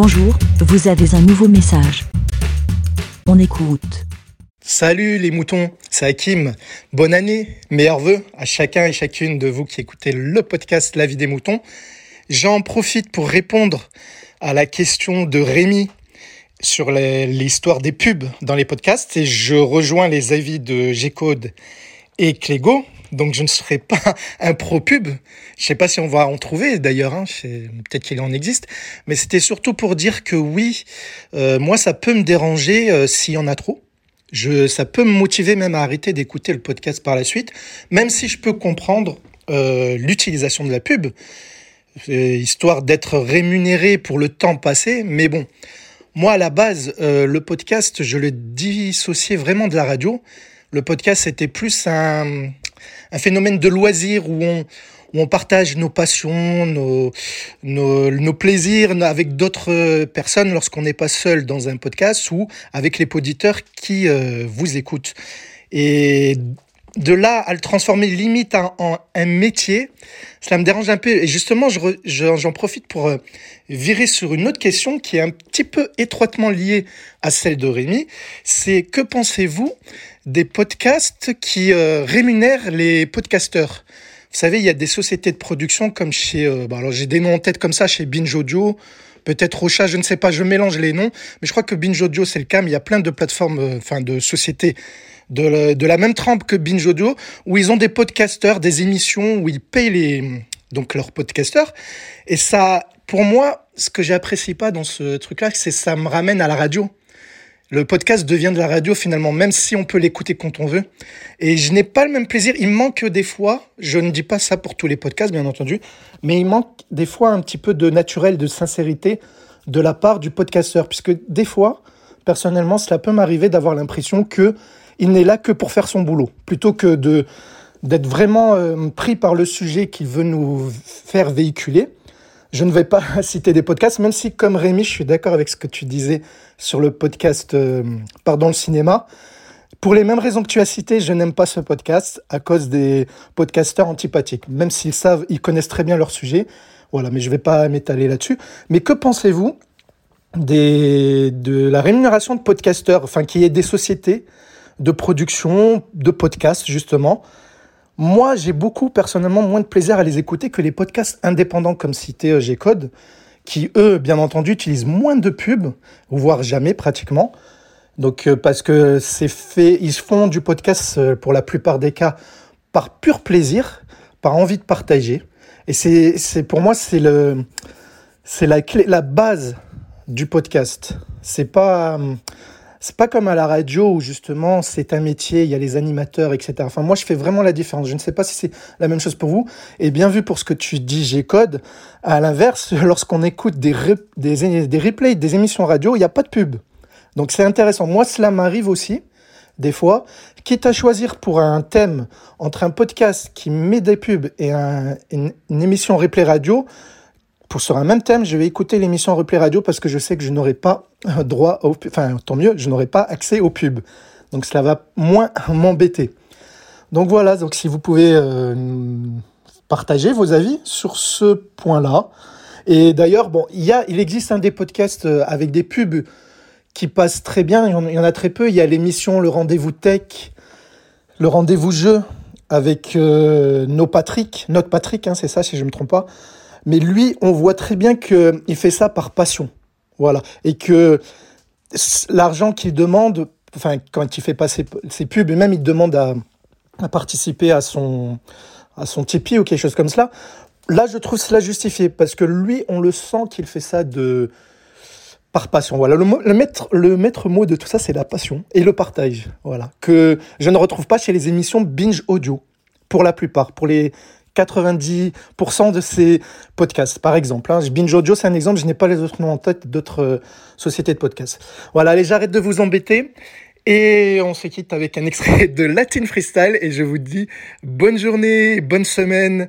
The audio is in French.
Bonjour, vous avez un nouveau message. On écoute. Salut les moutons, c'est Hakim. Bonne année, meilleurs vœux à chacun et chacune de vous qui écoutez le podcast La vie des moutons. J'en profite pour répondre à la question de Rémi sur l'histoire des pubs dans les podcasts et je rejoins les avis de G-Code et Clégo. Donc je ne serai pas un pro pub. Je sais pas si on va en trouver d'ailleurs. Hein. Peut-être qu'il en existe. Mais c'était surtout pour dire que oui, euh, moi ça peut me déranger euh, s'il y en a trop. Ça peut me motiver même à arrêter d'écouter le podcast par la suite, même si je peux comprendre euh, l'utilisation de la pub, histoire d'être rémunéré pour le temps passé. Mais bon, moi, à la base, le podcast, je le dissociais vraiment de la radio. Le podcast, c'était plus un, phénomène de loisir où on, où on partage nos passions, nos, nos, plaisirs avec d'autres personnes lorsqu'on n'est pas seul dans un podcast ou avec les auditeurs qui euh, vous écoutent. Et de là à le transformer limite en, un métier, cela me dérange un peu. Et justement, j'en profite pour euh, virer sur une autre question qui est un petit peu étroitement liée à celle de Rémi. C'est que pensez-vous des podcasts qui euh, rémunèrent les podcasteurs? Vous savez, il y a des sociétés de production comme chez... Euh, bah, alors j'ai des noms en tête comme ça, chez Binge Audio, peut-être Rocha, je ne sais pas, je mélange les noms, mais je crois que Binge Audio c'est le cas, mais il y a plein de plateformes, enfin de sociétés de, la même trempe que Binge Audio, où ils ont des podcasteurs, des émissions où ils payent les, donc leurs podcasteurs. Et ça, pour moi, ce que j'apprécie pas dans ce truc-là, c'est ça me ramène à la radio. Le podcast devient de la radio finalement, même si on peut l'écouter quand on veut. Et je n'ai pas le même plaisir. Il manque des fois, je ne dis pas ça pour tous les podcasts, bien entendu, mais il manque des fois un petit peu de naturel, de sincérité de la part du podcasteur. Puisque des fois, personnellement, cela peut m'arriver d'avoir l'impression que il n'est là que pour faire son boulot, plutôt que de d'être vraiment euh, pris par le sujet qu'il veut nous faire véhiculer. Je ne vais pas citer des podcasts, même si, comme Rémi, je suis d'accord avec ce que tu disais sur le podcast euh, Pardon le cinéma. Pour les mêmes raisons que tu as citées, je n'aime pas ce podcast à cause des podcasteurs antipathiques. Même s'ils savent, ils connaissent très bien leur sujet. Voilà, mais je ne vais pas m'étaler là-dessus. Mais que pensez-vous de la rémunération de podcasteurs, enfin, qui est des sociétés de production, de podcasts, justement. Moi, j'ai beaucoup, personnellement, moins de plaisir à les écouter que les podcasts indépendants comme cité euh, G-Code, qui, eux, bien entendu, utilisent moins de pubs, voire jamais pratiquement. Donc, euh, parce que c'est fait, ils font du podcast, euh, pour la plupart des cas, par pur plaisir, par envie de partager. Et c'est, pour moi, c'est le, c'est la clé, la base du podcast. C'est pas, c'est pas comme à la radio où justement c'est un métier, il y a les animateurs, etc. Enfin, moi je fais vraiment la différence. Je ne sais pas si c'est la même chose pour vous. Et bien vu pour ce que tu dis, G-Code, à l'inverse, lorsqu'on écoute des, des, replays, des émissions radio, il n'y a pas de pub. Donc c'est intéressant. Moi, cela m'arrive aussi, des fois, quitte à choisir pour un thème entre un podcast qui met des pubs et une émission replay radio, pour sur un même thème, je vais écouter l'émission replay radio parce que je sais que je n'aurai pas droit au, enfin tant mieux, je n'aurai pas accès aux pubs. Donc cela va moins m'embêter. Donc voilà, donc si vous pouvez euh, partager vos avis sur ce point-là. Et d'ailleurs, bon, il existe un des podcasts euh, avec des pubs qui passent très bien. Il y en, a très peu. Il y a l'émission Le Rendez-vous Tech, le Rendez-vous Jeu avec euh, nos Patrick, notre Patrick, hein, c'est ça si je ne me trompe pas. Mais lui, on voit très bien qu'il fait ça par passion. Voilà. Et que l'argent qu'il demande, enfin, quand il fait passer ses, pubs, et même il demande à, participer à son, à son Tipeee ou quelque chose comme cela, là, je trouve cela justifié. Parce que lui, on le sent qu'il fait ça de par passion. Voilà, le, le, maître, le maître mot de tout ça, c'est la passion et le partage. Voilà, que je ne retrouve pas chez les émissions binge audio, pour la plupart. Pour les 90% de ces podcasts, par exemple. Hein. Binge Audio, c'est un exemple, je n'ai pas les autres noms en tête d'autres euh, sociétés de podcasts. Voilà, allez, j'arrête de vous embêter. Et on se quitte avec un extrait de Latin Freestyle. Et je vous dis bonne journée, bonne semaine.